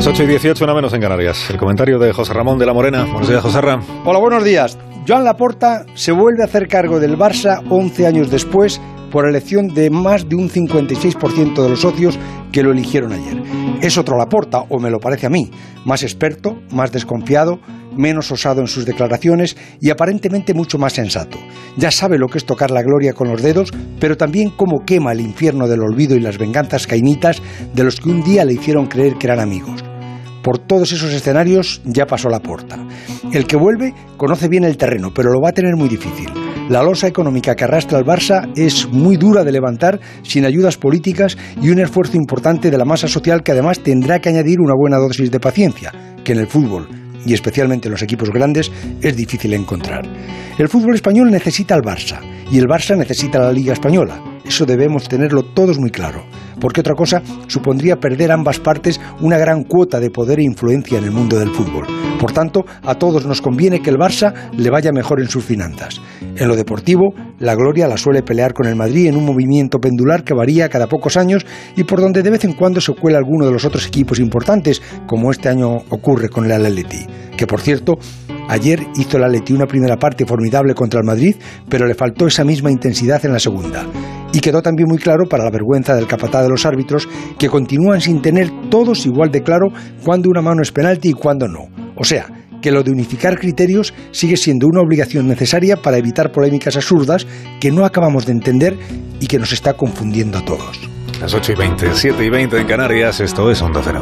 Las 8 y 18, una menos en Canarias. El comentario de José Ramón de la Morena. Buenos días, José Ramón. Hola, buenos días. Joan Laporta se vuelve a hacer cargo del Barça 11 años después por elección de más de un 56% de los socios que lo eligieron ayer. Es otro Laporta, o me lo parece a mí, más experto, más desconfiado, menos osado en sus declaraciones y aparentemente mucho más sensato. Ya sabe lo que es tocar la gloria con los dedos, pero también cómo quema el infierno del olvido y las venganzas cainitas de los que un día le hicieron creer que eran amigos. Por todos esos escenarios ya pasó la puerta. El que vuelve conoce bien el terreno, pero lo va a tener muy difícil. La losa económica que arrastra el Barça es muy dura de levantar sin ayudas políticas y un esfuerzo importante de la masa social que además tendrá que añadir una buena dosis de paciencia, que en el fútbol y especialmente en los equipos grandes es difícil encontrar. El fútbol español necesita al Barça y el Barça necesita la Liga Española. Eso debemos tenerlo todos muy claro, porque otra cosa supondría perder ambas partes una gran cuota de poder e influencia en el mundo del fútbol. Por tanto, a todos nos conviene que el Barça le vaya mejor en sus finanzas. En lo deportivo, la gloria la suele pelear con el Madrid en un movimiento pendular que varía cada pocos años y por donde de vez en cuando se cuela alguno de los otros equipos importantes, como este año ocurre con el Atleti, que por cierto Ayer hizo el Atleti una primera parte formidable contra el Madrid, pero le faltó esa misma intensidad en la segunda. Y quedó también muy claro para la vergüenza del capataz de los árbitros que continúan sin tener todos igual de claro cuándo una mano es penalti y cuándo no. O sea, que lo de unificar criterios sigue siendo una obligación necesaria para evitar polémicas absurdas que no acabamos de entender y que nos está confundiendo a todos. Las 8 y 20, 7 y 20 en Canarias, esto es Onda Cero.